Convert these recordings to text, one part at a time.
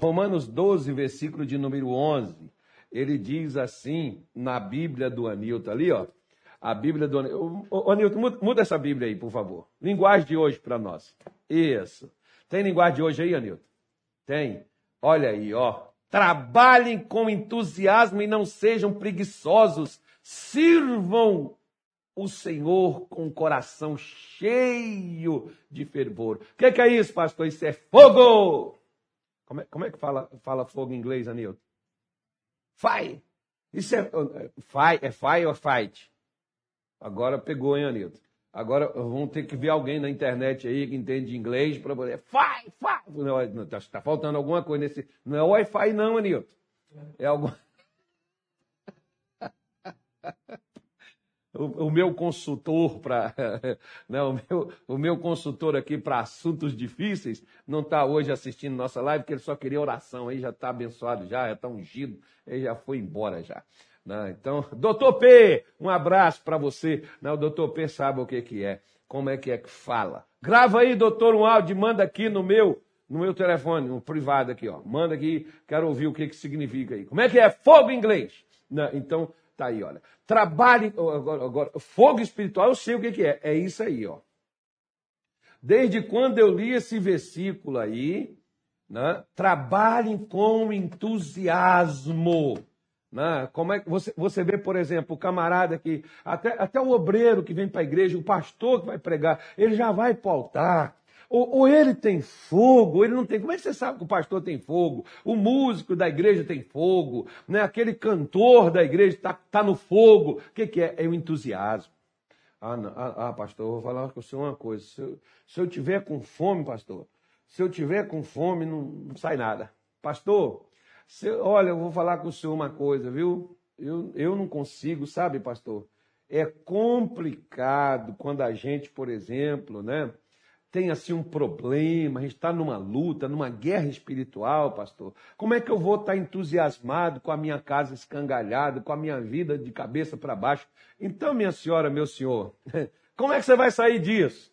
Romanos 12, versículo de número 11. Ele diz assim, na Bíblia do Anilton, ali, ó. A Bíblia do Anilton. Anilton, muda, muda essa Bíblia aí, por favor. Linguagem de hoje para nós. Isso. Tem linguagem de hoje aí, Anilton? Tem. Olha aí, ó. Trabalhem com entusiasmo e não sejam preguiçosos. Sirvam o Senhor com o coração cheio de fervor. O que, que, é isso, pastor? Isso é fogo! Como é, como é que fala, fala fogo em inglês, Anilton? Fire! Isso é, fire, é fire ou fight? Agora pegou, hein, Anilton? Agora vamos ter que ver alguém na internet aí que entende inglês para poder. Fire, fire! Está tá faltando alguma coisa nesse. Não é Wi-Fi, não, Anilton. É algum. O, meu consultor para né, o, meu, o meu consultor aqui para assuntos difíceis não está hoje assistindo nossa live porque ele só queria oração aí já está abençoado já já está ungido ele já foi embora já né? então doutor P um abraço para você né, o doutor P sabe o que que é como é que é que fala grava aí doutor um áudio manda aqui no meu no meu telefone no privado aqui ó manda aqui quero ouvir o que que significa aí como é que é fogo em inglês né? então Tá aí, olha. Trabalhe. Agora, agora, fogo espiritual, eu sei o que, que é. É isso aí, ó. Desde quando eu li esse versículo aí, né? trabalhem com entusiasmo. Né? Como é que você, você vê, por exemplo, o camarada que, até, até o obreiro que vem para a igreja, o pastor que vai pregar, ele já vai altar, ou, ou, ele tem fogo, ou ele não tem. Como é que você sabe que o pastor tem fogo? O músico da igreja tem fogo, né? aquele cantor da igreja está tá no fogo. O que, que é? É o entusiasmo. Ah, não, ah, ah, pastor, eu vou falar com o senhor uma coisa. Se eu, se eu tiver com fome, pastor, se eu tiver com fome, não, não sai nada. Pastor, olha, eu vou falar com o senhor uma coisa, viu? Eu, eu não consigo, sabe, pastor? É complicado quando a gente, por exemplo, né? Tem assim um problema, a gente está numa luta, numa guerra espiritual, pastor. Como é que eu vou estar tá entusiasmado com a minha casa escangalhada, com a minha vida de cabeça para baixo? Então, minha senhora, meu senhor, como é que você vai sair disso?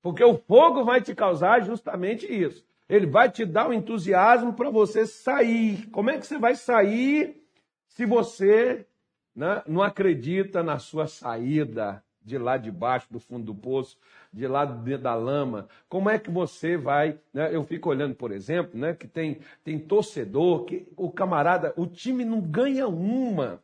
Porque o fogo vai te causar justamente isso. Ele vai te dar o um entusiasmo para você sair. Como é que você vai sair se você né, não acredita na sua saída de lá de baixo, do fundo do poço? De lá da lama. Como é que você vai? Né? Eu fico olhando, por exemplo, né, que tem, tem torcedor, que o camarada, o time não ganha uma,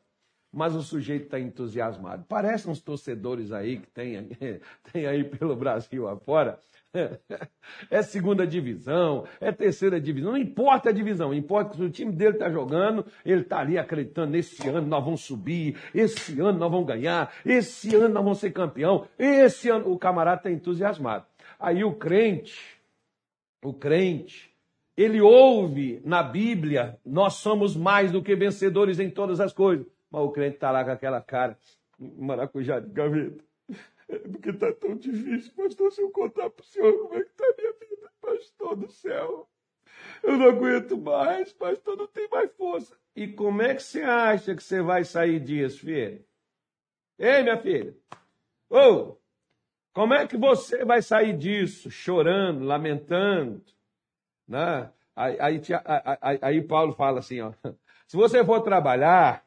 mas o sujeito está entusiasmado. Parecem uns torcedores aí que tem, tem aí pelo Brasil afora. É segunda divisão, é terceira divisão, não importa a divisão, importa que o time dele está jogando, ele está ali acreditando, esse ano nós vamos subir, esse ano nós vamos ganhar, esse ano nós vamos ser campeão, esse ano o camarada está entusiasmado. Aí o crente, o crente, ele ouve na Bíblia, nós somos mais do que vencedores em todas as coisas, mas o crente está lá com aquela cara, maracujá de gaveta. É porque está tão difícil, pastor, se eu contar para o senhor como é que está a minha vida, pastor do céu. Eu não aguento mais, pastor, não tem mais força. E como é que você acha que você vai sair disso, filha? Ei, minha filha? Ô, oh, como é que você vai sair disso? Chorando, lamentando, né? Aí, aí, aí, aí Paulo fala assim, ó, se você for trabalhar,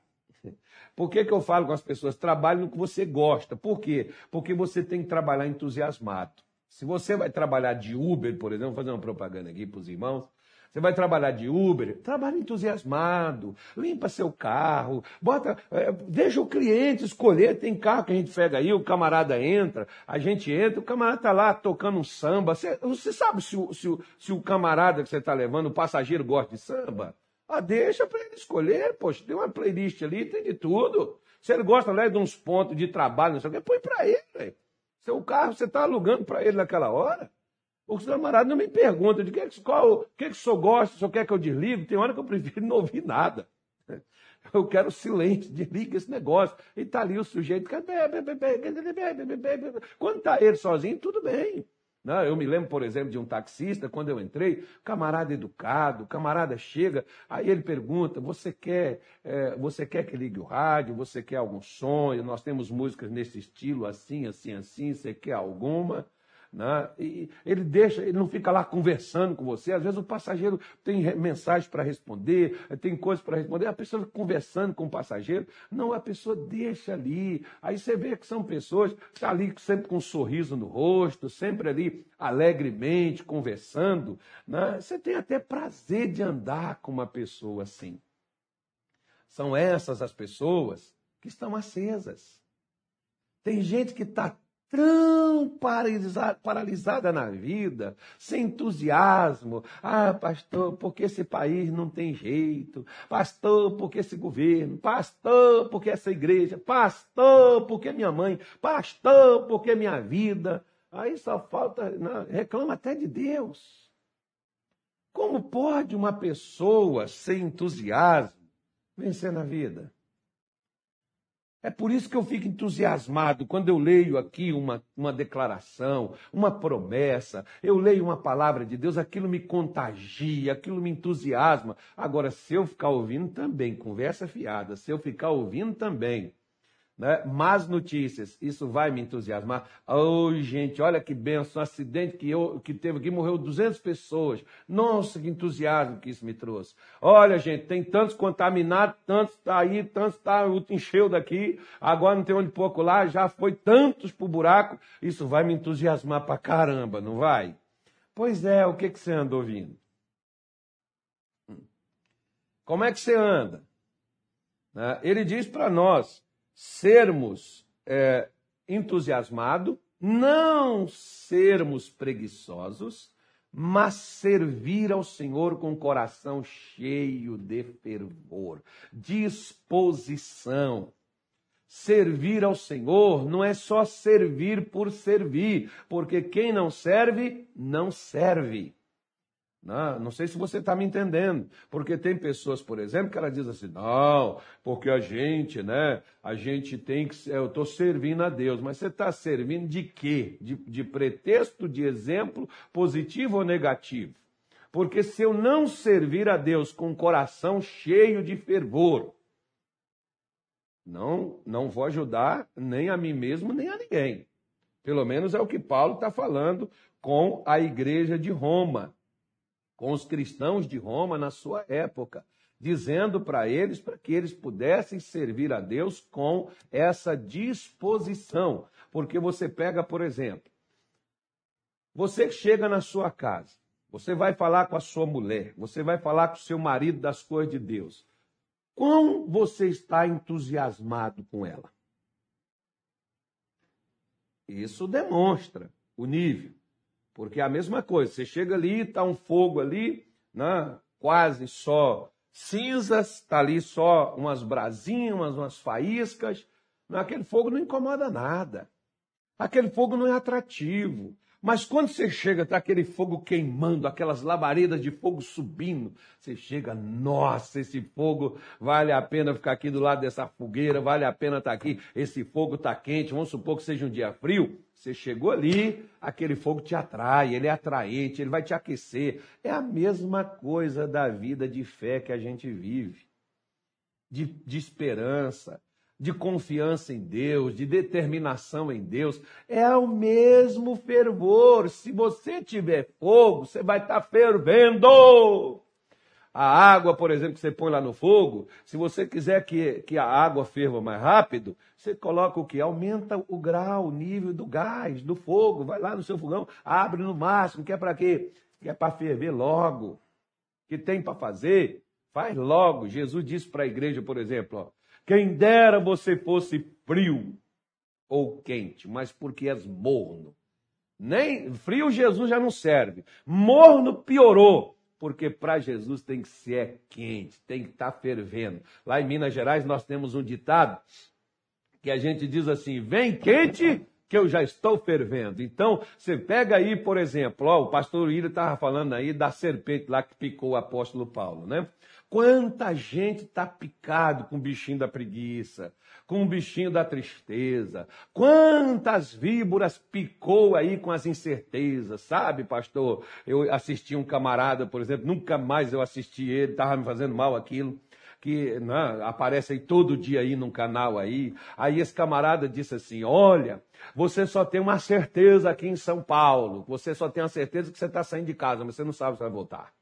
por que, que eu falo com as pessoas? Trabalhe no que você gosta. Por quê? Porque você tem que trabalhar entusiasmado. Se você vai trabalhar de Uber, por exemplo, vou fazer uma propaganda aqui para os irmãos. Você vai trabalhar de Uber, trabalhe entusiasmado, limpa seu carro, bota, é, deixa o cliente escolher. Tem carro que a gente pega aí, o camarada entra, a gente entra, o camarada está lá tocando um samba. Você, você sabe se o, se, o, se o camarada que você está levando, o passageiro, gosta de samba? Ah, deixa para ele escolher, poxa, tem uma playlist ali, tem de tudo. Se ele gosta né, de uns pontos de trabalho, não sei o quê, põe para ele. Véio. Seu carro, você está alugando para ele naquela hora. O camarada não me pergunta de que, qual, o que, que o senhor gosta, o senhor quer que eu desligue? Tem hora que eu prefiro não ouvir nada. Eu quero silêncio, desliga esse negócio. E está ali o sujeito. Quando está ele sozinho, tudo bem. Não, eu me lembro, por exemplo, de um taxista, quando eu entrei, camarada educado, camarada chega, aí ele pergunta: você quer, é, você quer que ligue o rádio? Você quer algum sonho? Nós temos músicas nesse estilo, assim, assim, assim, você quer alguma? Né? E ele deixa, ele não fica lá conversando com você. Às vezes o passageiro tem mensagens para responder, tem coisas para responder. A pessoa conversando com o passageiro. Não, a pessoa deixa ali. Aí você vê que são pessoas tá ali sempre com um sorriso no rosto, sempre ali alegremente conversando. Né? Você tem até prazer de andar com uma pessoa assim. São essas as pessoas que estão acesas. Tem gente que está tão paralisada, na vida, sem entusiasmo. Ah, pastor, porque esse país não tem jeito. Pastor, porque esse governo. Pastor, porque essa igreja. Pastor, porque minha mãe. Pastor, porque minha vida. Aí só falta, não, reclama até de Deus. Como pode uma pessoa sem entusiasmo vencer na vida? É por isso que eu fico entusiasmado quando eu leio aqui uma, uma declaração, uma promessa, eu leio uma palavra de Deus, aquilo me contagia, aquilo me entusiasma. Agora, se eu ficar ouvindo também, conversa fiada, se eu ficar ouvindo também, né? Más notícias, isso vai me entusiasmar. Oh, gente, olha que benção, um acidente que, eu, que teve aqui, morreu 200 pessoas. Nossa, que entusiasmo que isso me trouxe. Olha, gente, tem tantos contaminados, tantos tá aí, tantos tá, encheu daqui, agora não tem onde pouco lá, já foi tantos pro buraco. Isso vai me entusiasmar pra caramba, não vai? Pois é, o que, que você anda ouvindo? Hum. Como é que você anda? Né? Ele diz para nós, sermos é, entusiasmados, não sermos preguiçosos, mas servir ao Senhor com coração cheio de fervor, disposição. Servir ao Senhor não é só servir por servir, porque quem não serve, não serve. Não, não sei se você está me entendendo, porque tem pessoas, por exemplo, que ela diz assim, não, porque a gente, né, a gente tem que, eu estou servindo a Deus, mas você está servindo de quê? De, de pretexto, de exemplo, positivo ou negativo? Porque se eu não servir a Deus com o coração cheio de fervor, não, não vou ajudar nem a mim mesmo, nem a ninguém. Pelo menos é o que Paulo está falando com a igreja de Roma com os cristãos de Roma na sua época, dizendo para eles para que eles pudessem servir a Deus com essa disposição. Porque você pega, por exemplo, você chega na sua casa, você vai falar com a sua mulher, você vai falar com o seu marido das coisas de Deus. Quão você está entusiasmado com ela? Isso demonstra o nível. Porque é a mesma coisa, você chega ali, está um fogo ali, né? quase só cinzas, está ali só umas brasinhas, umas, umas faíscas. Aquele fogo não incomoda nada. Aquele fogo não é atrativo. Mas quando você chega, está aquele fogo queimando, aquelas labaredas de fogo subindo, você chega, nossa, esse fogo vale a pena ficar aqui do lado dessa fogueira, vale a pena estar tá aqui, esse fogo está quente, vamos supor que seja um dia frio. Você chegou ali, aquele fogo te atrai, ele é atraente, ele vai te aquecer. É a mesma coisa da vida de fé que a gente vive, de, de esperança de confiança em Deus, de determinação em Deus, é o mesmo fervor. Se você tiver fogo, você vai estar tá fervendo. A água, por exemplo, que você põe lá no fogo, se você quiser que, que a água ferva mais rápido, você coloca o que? Aumenta o grau, o nível do gás, do fogo, vai lá no seu fogão, abre no máximo, que é para quê? Que é para ferver logo. Que tem para fazer, faz logo. Jesus disse para a igreja, por exemplo, ó, quem dera você fosse frio ou quente, mas porque és morno. Nem frio Jesus já não serve. Morno piorou, porque para Jesus tem que ser quente, tem que estar tá fervendo. Lá em Minas Gerais nós temos um ditado que a gente diz assim: vem quente que eu já estou fervendo. Então, você pega aí, por exemplo, ó, o pastor William estava falando aí da serpente lá que picou o apóstolo Paulo, né? Quanta gente está picado com o bichinho da preguiça, com o bichinho da tristeza. Quantas víboras picou aí com as incertezas, sabe, pastor? Eu assisti um camarada, por exemplo, nunca mais eu assisti ele, estava me fazendo mal aquilo que né, aparece aí todo dia aí num canal aí. Aí esse camarada disse assim: Olha, você só tem uma certeza aqui em São Paulo. Você só tem a certeza que você está saindo de casa, mas você não sabe se vai voltar.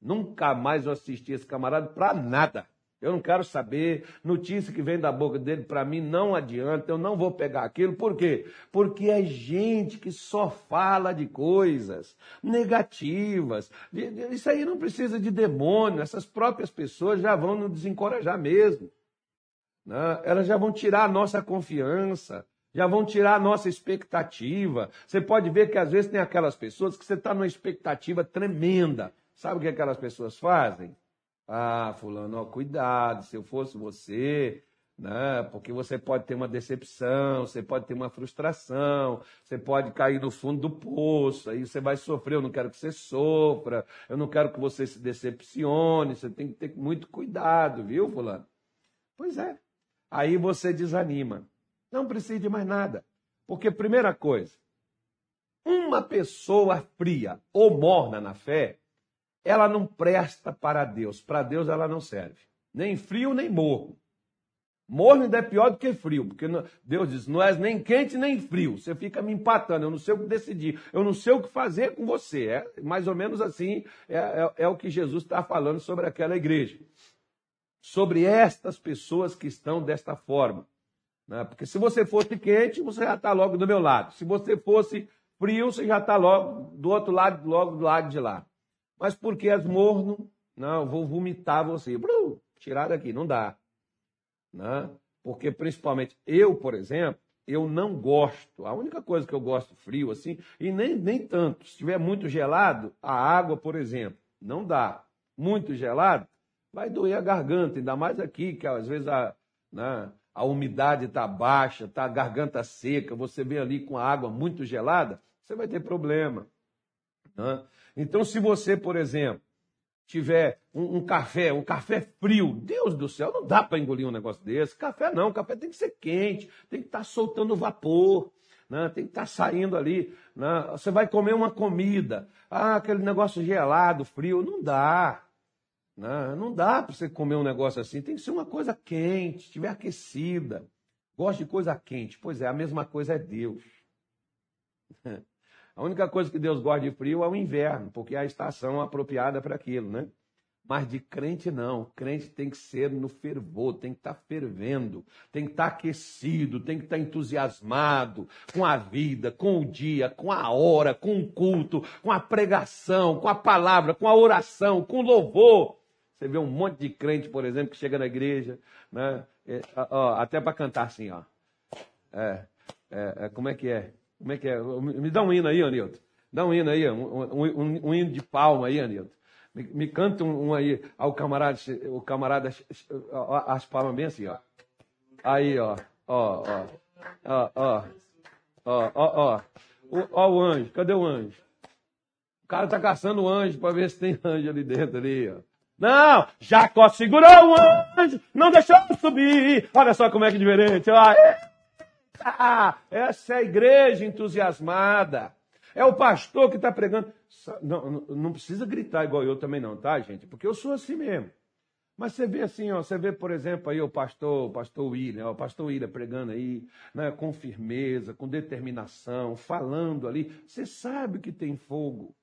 Nunca mais eu assisti esse camarada para nada. Eu não quero saber. Notícia que vem da boca dele, para mim, não adianta. Eu não vou pegar aquilo. Por quê? Porque é gente que só fala de coisas negativas. Isso aí não precisa de demônio. Essas próprias pessoas já vão nos desencorajar mesmo. Né? Elas já vão tirar a nossa confiança. Já vão tirar a nossa expectativa. Você pode ver que às vezes tem aquelas pessoas que você está numa expectativa tremenda. Sabe o que aquelas pessoas fazem? Ah, fulano, ó, cuidado, se eu fosse você, né? Porque você pode ter uma decepção, você pode ter uma frustração, você pode cair no fundo do poço, aí você vai sofrer, eu não quero que você sofra, eu não quero que você se decepcione, você tem que ter muito cuidado, viu, fulano? Pois é. Aí você desanima. Não precisa de mais nada. Porque, primeira coisa, uma pessoa fria ou morna na fé, ela não presta para Deus. Para Deus ela não serve. Nem frio, nem morno. Morno ainda é pior do que frio, porque Deus diz: não és nem quente nem frio. Você fica me empatando, eu não sei o que decidir, eu não sei o que fazer com você. É mais ou menos assim é, é, é o que Jesus está falando sobre aquela igreja. Sobre estas pessoas que estão desta forma. Né? Porque se você fosse quente, você já está logo do meu lado. Se você fosse frio, você já está logo do outro lado, logo do lado de lá. Mas porque és morno, não, vou vomitar você. Brum, tirar daqui, não dá. Né? Porque principalmente eu, por exemplo, eu não gosto. A única coisa que eu gosto frio assim, e nem, nem tanto. Se estiver muito gelado, a água, por exemplo, não dá. Muito gelado, vai doer a garganta, ainda mais aqui, que às vezes a, né, a umidade está baixa, está a garganta seca, você vem ali com a água muito gelada, você vai ter problema. Né? Então, se você, por exemplo, tiver um, um, café, um café frio, Deus do céu, não dá para engolir um negócio desse. Café não, café tem que ser quente, tem que estar tá soltando vapor, né? tem que estar tá saindo ali. Né? Você vai comer uma comida, ah, aquele negócio gelado, frio, não dá. Né? Não dá para você comer um negócio assim, tem que ser uma coisa quente, estiver aquecida. Gosto de coisa quente. Pois é, a mesma coisa é Deus. A única coisa que Deus gosta de frio é o inverno, porque é a estação apropriada para aquilo, né? Mas de crente não. Crente tem que ser no fervor, tem que estar tá fervendo, tem que estar tá aquecido, tem que estar tá entusiasmado com a vida, com o dia, com a hora, com o culto, com a pregação, com a palavra, com a oração, com o louvor. Você vê um monte de crente, por exemplo, que chega na igreja, né? É, ó, até para cantar assim, ó. É, é, é, como é que é? Como é que é? Me dá um hino aí, Anilton. Dá um hino aí, um, um, um hino de palma aí, Anilton. Me, me canta um, um, aí, ao camarada, o camarada, as palmas bem assim, ó. Aí, ó, ó, ó, ó, ó, ó, ó, ó, ó o anjo, cadê o anjo? O cara tá caçando o anjo para ver se tem anjo ali dentro ali, ó. Não, Jacó segurou o anjo, não deixou subir. Olha só como é que é diferente. Ó, ah, essa é a igreja entusiasmada. É o pastor que está pregando. Não, não precisa gritar igual eu também não, tá, gente? Porque eu sou assim mesmo. Mas você vê assim, ó, você vê, por exemplo, aí o pastor, o pastor William, ó, o pastor William pregando aí, né, com firmeza, com determinação, falando ali. Você sabe que tem fogo.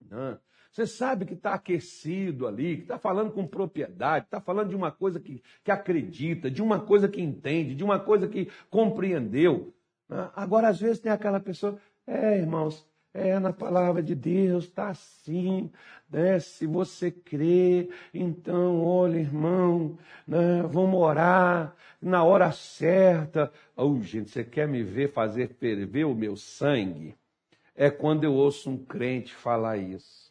Né? Você sabe que está aquecido ali, que está falando com propriedade, está falando de uma coisa que, que acredita, de uma coisa que entende, de uma coisa que compreendeu. Né? Agora, às vezes, tem aquela pessoa, é, irmãos, é na palavra de Deus, está assim. Né? Se você crê, então, olha, irmão, né? vamos orar na hora certa. Oh, gente, você quer me ver fazer ferver o meu sangue? É quando eu ouço um crente falar isso.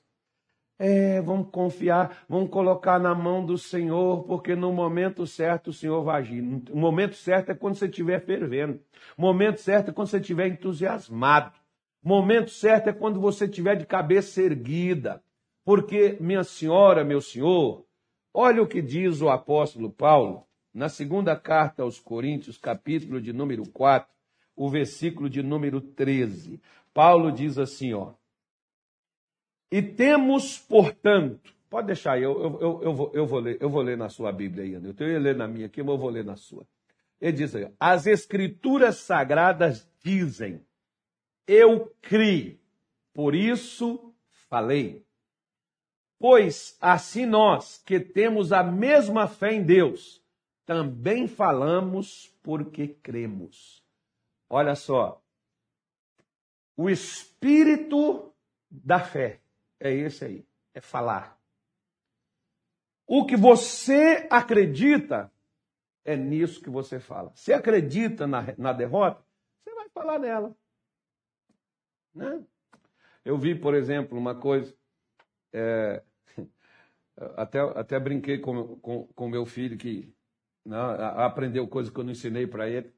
É, vamos confiar, vamos colocar na mão do Senhor, porque no momento certo o Senhor vai agir. O momento certo é quando você estiver fervendo. O momento certo é quando você estiver entusiasmado. O momento certo é quando você estiver de cabeça erguida. Porque, minha senhora, meu senhor, olha o que diz o apóstolo Paulo na segunda carta aos Coríntios, capítulo de número 4, o versículo de número 13. Paulo diz assim, ó. E temos, portanto, Pode deixar eu, eu, eu, eu, vou, eu, vou ler, eu vou ler na sua Bíblia aí, Anderson. Eu ia ler na minha aqui, mas eu vou ler na sua. Ele diz aí, as escrituras sagradas dizem, eu criei, por isso falei. Pois assim nós, que temos a mesma fé em Deus, também falamos porque cremos. Olha só, o espírito da fé é esse aí, é falar. O que você acredita é nisso que você fala. Se acredita na, na derrota, você vai falar nela. Né? Eu vi, por exemplo, uma coisa. É, até, até brinquei com, com, com meu filho que né, aprendeu coisas que eu não ensinei para ele.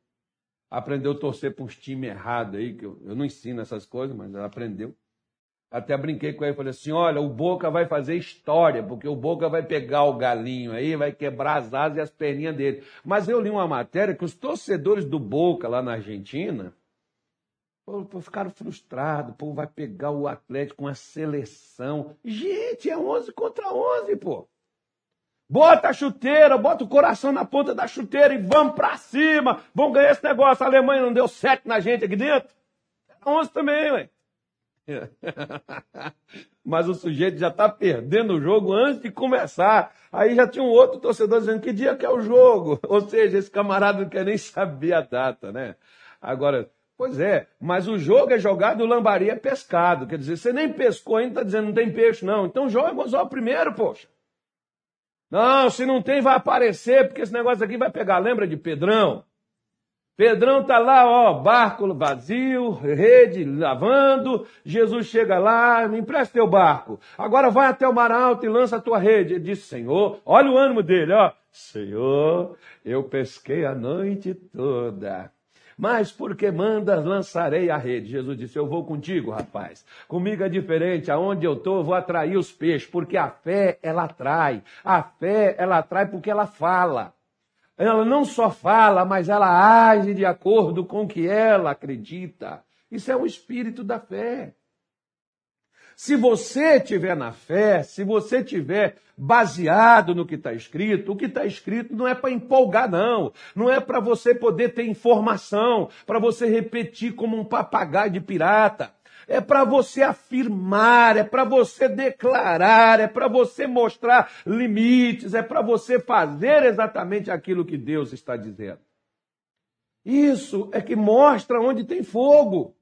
Aprendeu a torcer para uns times errados aí, que eu, eu não ensino essas coisas, mas aprendeu. Até brinquei com ele, falei assim, olha, o Boca vai fazer história, porque o Boca vai pegar o galinho aí, vai quebrar as asas e as perninhas dele. Mas eu li uma matéria que os torcedores do Boca lá na Argentina ficaram frustrados, pô, vai pegar o Atlético com a seleção. Gente, é 11 contra 11, pô. Bota a chuteira, bota o coração na ponta da chuteira e vamos pra cima. Vamos ganhar esse negócio. A Alemanha não deu sete na gente aqui dentro? 11 também, ué. Mas o sujeito já está perdendo o jogo antes de começar. Aí já tinha um outro torcedor dizendo que dia que é o jogo. Ou seja, esse camarada não quer nem saber a data, né? Agora, pois é, mas o jogo é jogado, o lambari é pescado. Quer dizer, você nem pescou ainda, está dizendo não tem peixe, não. Então joga só primeiro, poxa. Não, se não tem, vai aparecer, porque esse negócio aqui vai pegar. Lembra de Pedrão? Pedrão tá lá, ó, barco vazio, rede lavando. Jesus chega lá, me empresta teu barco. Agora vai até o mar alto e lança a tua rede. Ele disse, Senhor, olha o ânimo dele, ó. Senhor, eu pesquei a noite toda. Mas porque mandas, lançarei a rede. Jesus disse: Eu vou contigo, rapaz. Comigo é diferente. Aonde eu estou, eu vou atrair os peixes. Porque a fé, ela atrai. A fé, ela atrai porque ela fala ela não só fala, mas ela age de acordo com o que ela acredita. Isso é o espírito da fé. Se você tiver na fé, se você tiver baseado no que está escrito, o que está escrito não é para empolgar, não. Não é para você poder ter informação, para você repetir como um papagaio de pirata é para você afirmar, é para você declarar, é para você mostrar limites, é para você fazer exatamente aquilo que Deus está dizendo. Isso é que mostra onde tem fogo.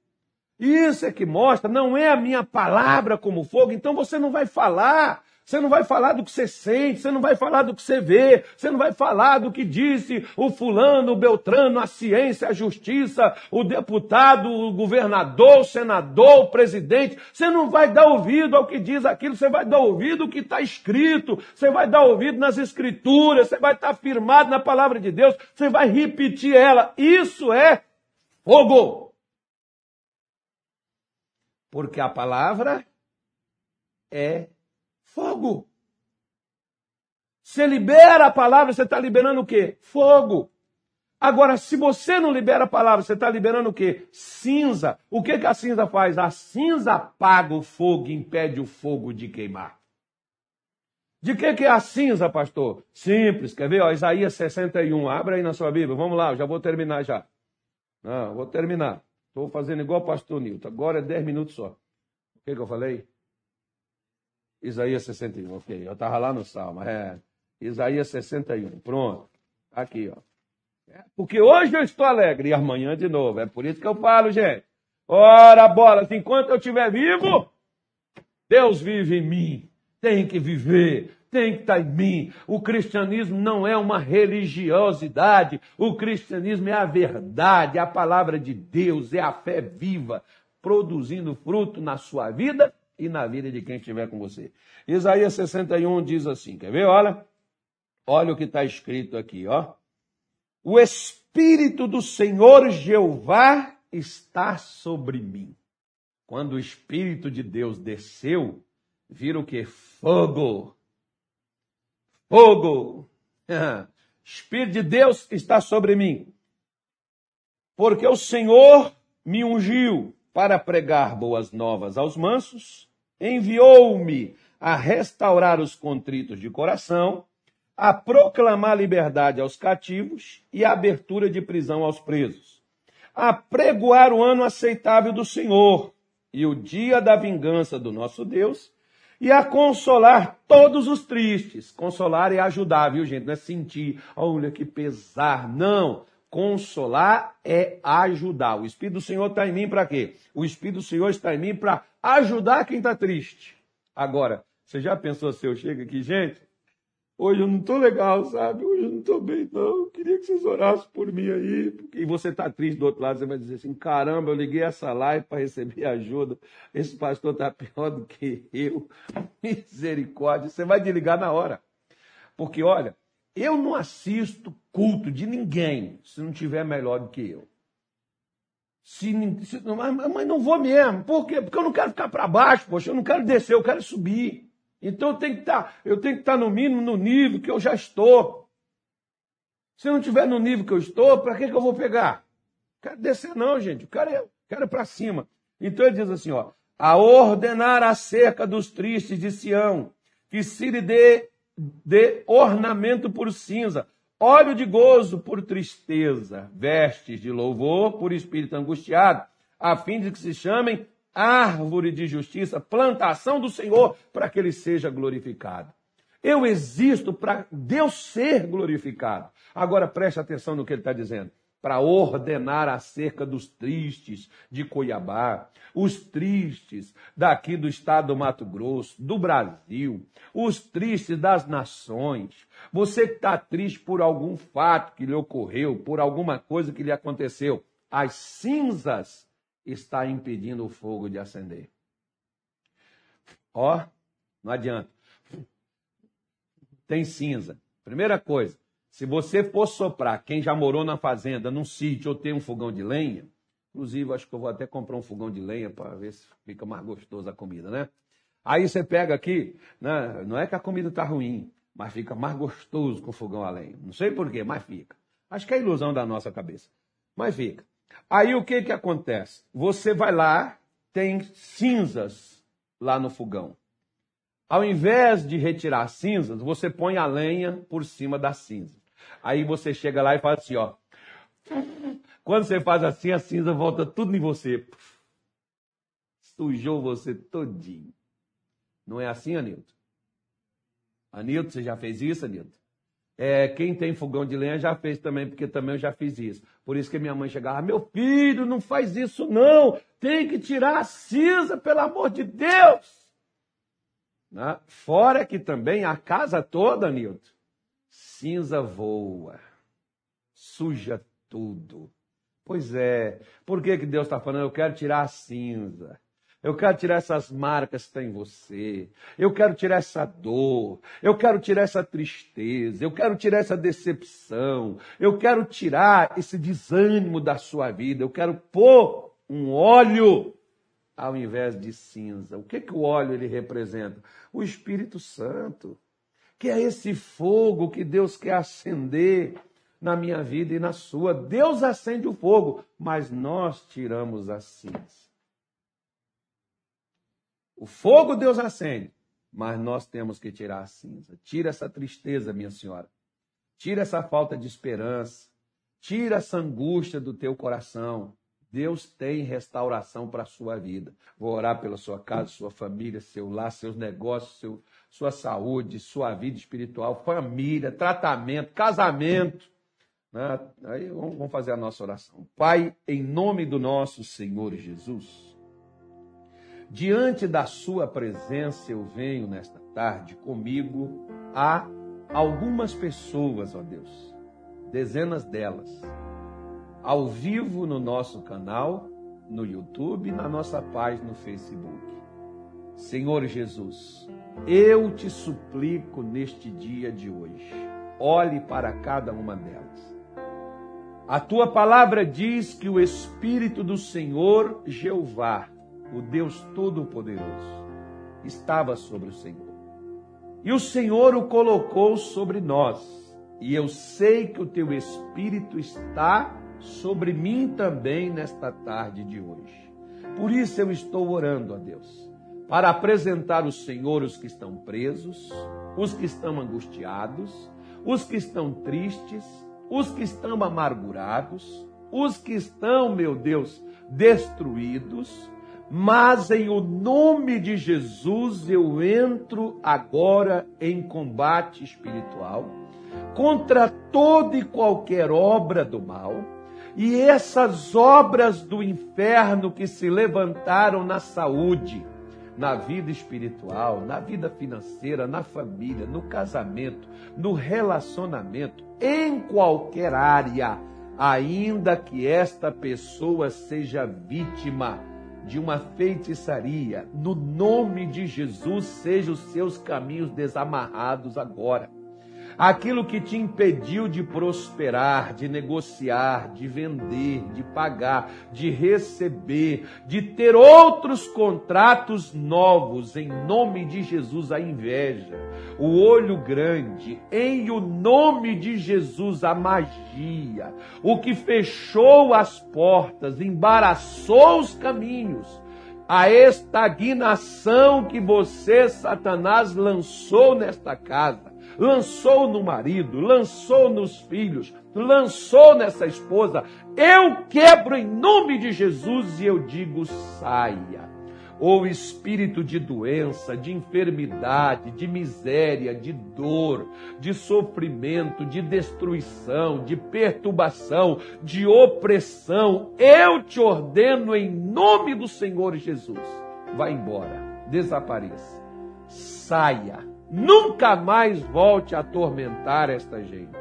Isso é que mostra, não é a minha palavra como fogo, então você não vai falar você não vai falar do que você sente, você não vai falar do que você vê, você não vai falar do que disse o fulano, o beltrano, a ciência, a justiça, o deputado, o governador, o senador, o presidente. Você não vai dar ouvido ao que diz aquilo, você vai dar ouvido ao que está escrito, você vai dar ouvido nas escrituras, você vai estar firmado na palavra de Deus, você vai repetir ela. Isso é fogo. Porque a palavra é Fogo. Você libera a palavra, você está liberando o quê? Fogo. Agora, se você não libera a palavra, você está liberando o quê? Cinza. O que, que a cinza faz? A cinza apaga o fogo impede o fogo de queimar. De que, que é a cinza, pastor? Simples, quer ver? Ó, Isaías 61, abra aí na sua Bíblia. Vamos lá, eu já vou terminar já. Não, vou terminar. Estou fazendo igual o pastor Nilton. Agora é 10 minutos só. O que, que eu falei? Isaías 61, ok. Eu estava lá no Salmo. É. Isaías 61, pronto. Aqui, ó. É, porque hoje eu estou alegre e amanhã de novo. É por isso que eu falo, gente. Ora, bolas, enquanto eu estiver vivo, Deus vive em mim. Tem que viver, tem que estar em mim. O cristianismo não é uma religiosidade. O cristianismo é a verdade, é a palavra de Deus, é a fé viva, produzindo fruto na sua vida e na vida de quem estiver com você. Isaías 61 diz assim, quer ver? Olha, olha o que está escrito aqui, ó. O Espírito do Senhor Jeová está sobre mim. Quando o Espírito de Deus desceu, viram que fogo, fogo, Espírito de Deus está sobre mim, porque o Senhor me ungiu para pregar boas novas aos mansos, enviou-me a restaurar os contritos de coração, a proclamar liberdade aos cativos e a abertura de prisão aos presos, a pregoar o ano aceitável do Senhor e o dia da vingança do nosso Deus, e a consolar todos os tristes. Consolar é ajudar, viu, gente? Não é sentir, olha que pesar. Não. Consolar é ajudar. O Espírito do Senhor está em mim para quê? O Espírito do Senhor está em mim para ajudar quem está triste. Agora, você já pensou se eu chego aqui, gente? Hoje eu não estou legal, sabe? Hoje eu não estou bem, não. Eu queria que vocês orassem por mim aí. E você está triste do outro lado, você vai dizer assim: caramba, eu liguei essa live para receber ajuda. Esse pastor está pior do que eu. Misericórdia. Você vai desligar na hora. Porque, olha, eu não assisto culto de ninguém se não tiver melhor do que eu. Se, se, mas não vou mesmo. Por quê? Porque eu não quero ficar para baixo, poxa. Eu não quero descer, eu quero subir. Então eu tenho que estar, tá, eu tenho que estar tá no mínimo no nível que eu já estou. Se não estiver no nível que eu estou, para que, que eu vou pegar? Não quero descer, não, gente. Quero, eu quero ir para cima. Então ele diz assim: ó, a ordenar acerca dos tristes de Sião, que se lhe dê, dê ornamento por cinza, óleo de gozo por tristeza, vestes de louvor por espírito angustiado, a fim de que se chamem árvore de justiça, plantação do Senhor, para que ele seja glorificado. Eu existo para Deus ser glorificado. Agora preste atenção no que ele está dizendo. Para ordenar acerca dos tristes de Cuiabá, os tristes daqui do estado do Mato Grosso, do Brasil, os tristes das nações. Você que está triste por algum fato que lhe ocorreu, por alguma coisa que lhe aconteceu, as cinzas está impedindo o fogo de acender. Ó, não adianta. Tem cinza. Primeira coisa, se você for soprar, quem já morou na fazenda, num sítio ou tem um fogão de lenha, inclusive acho que eu vou até comprar um fogão de lenha para ver se fica mais gostoso a comida, né? Aí você pega aqui, né? não é que a comida está ruim, mas fica mais gostoso com fogão a lenha. Não sei porquê, mas fica. Acho que é ilusão da nossa cabeça. Mas fica. Aí o que, que acontece? Você vai lá, tem cinzas lá no fogão. Ao invés de retirar cinzas, você põe a lenha por cima das cinzas. Aí você chega lá e faz assim, ó. Quando você faz assim, a cinza volta tudo em você. Sujou você todinho. Não é assim, Anilton? Anilton, você já fez isso, Anilton? É, quem tem fogão de lenha já fez também, porque também eu já fiz isso. Por isso que minha mãe chegava, meu filho, não faz isso não, tem que tirar a cinza, pelo amor de Deus. Né? Fora que também a casa toda, Nilton, cinza voa, suja tudo. Pois é, por que, que Deus está falando, eu quero tirar a cinza? Eu quero tirar essas marcas que estão em você. Eu quero tirar essa dor. Eu quero tirar essa tristeza. Eu quero tirar essa decepção. Eu quero tirar esse desânimo da sua vida. Eu quero pôr um óleo ao invés de cinza. O que, que o óleo ele representa? O Espírito Santo. Que é esse fogo que Deus quer acender na minha vida e na sua. Deus acende o fogo, mas nós tiramos a cinza. O fogo Deus acende, mas nós temos que tirar a cinza. Tira essa tristeza, minha senhora. Tira essa falta de esperança. Tira essa angústia do teu coração. Deus tem restauração para a sua vida. Vou orar pela sua casa, sua família, seu lar, seus negócios, seu, sua saúde, sua vida espiritual, família, tratamento, casamento. Né? Aí vamos fazer a nossa oração. Pai, em nome do nosso Senhor Jesus. Diante da Sua presença eu venho nesta tarde comigo a algumas pessoas, ó Deus, dezenas delas, ao vivo no nosso canal, no YouTube na nossa página no Facebook. Senhor Jesus, eu te suplico neste dia de hoje, olhe para cada uma delas. A tua palavra diz que o Espírito do Senhor Jeová o Deus Todo-Poderoso, estava sobre o Senhor. E o Senhor o colocou sobre nós. E eu sei que o teu Espírito está sobre mim também nesta tarde de hoje. Por isso eu estou orando a Deus, para apresentar ao Senhor os que estão presos, os que estão angustiados, os que estão tristes, os que estão amargurados, os que estão, meu Deus, destruídos, mas em o nome de Jesus eu entro agora em combate espiritual contra toda e qualquer obra do mal. E essas obras do inferno que se levantaram na saúde, na vida espiritual, na vida financeira, na família, no casamento, no relacionamento, em qualquer área, ainda que esta pessoa seja vítima de uma feitiçaria, no nome de Jesus, sejam os seus caminhos desamarrados agora aquilo que te impediu de prosperar, de negociar, de vender, de pagar, de receber, de ter outros contratos novos, em nome de Jesus, a inveja, o olho grande, em o nome de Jesus, a magia, o que fechou as portas, embaraçou os caminhos, a estagnação que você, Satanás, lançou nesta casa lançou no marido, lançou nos filhos, lançou nessa esposa. Eu quebro em nome de Jesus e eu digo: saia. Ou espírito de doença, de enfermidade, de miséria, de dor, de sofrimento, de destruição, de perturbação, de opressão, eu te ordeno em nome do Senhor Jesus. Vá embora, desapareça, saia nunca mais volte a atormentar esta gente.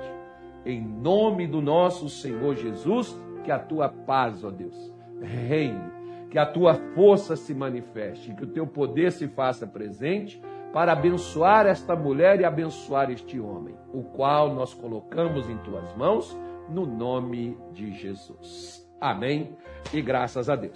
Em nome do nosso Senhor Jesus, que a tua paz, ó Deus, reine, que a tua força se manifeste, que o teu poder se faça presente para abençoar esta mulher e abençoar este homem, o qual nós colocamos em tuas mãos, no nome de Jesus. Amém e graças a Deus.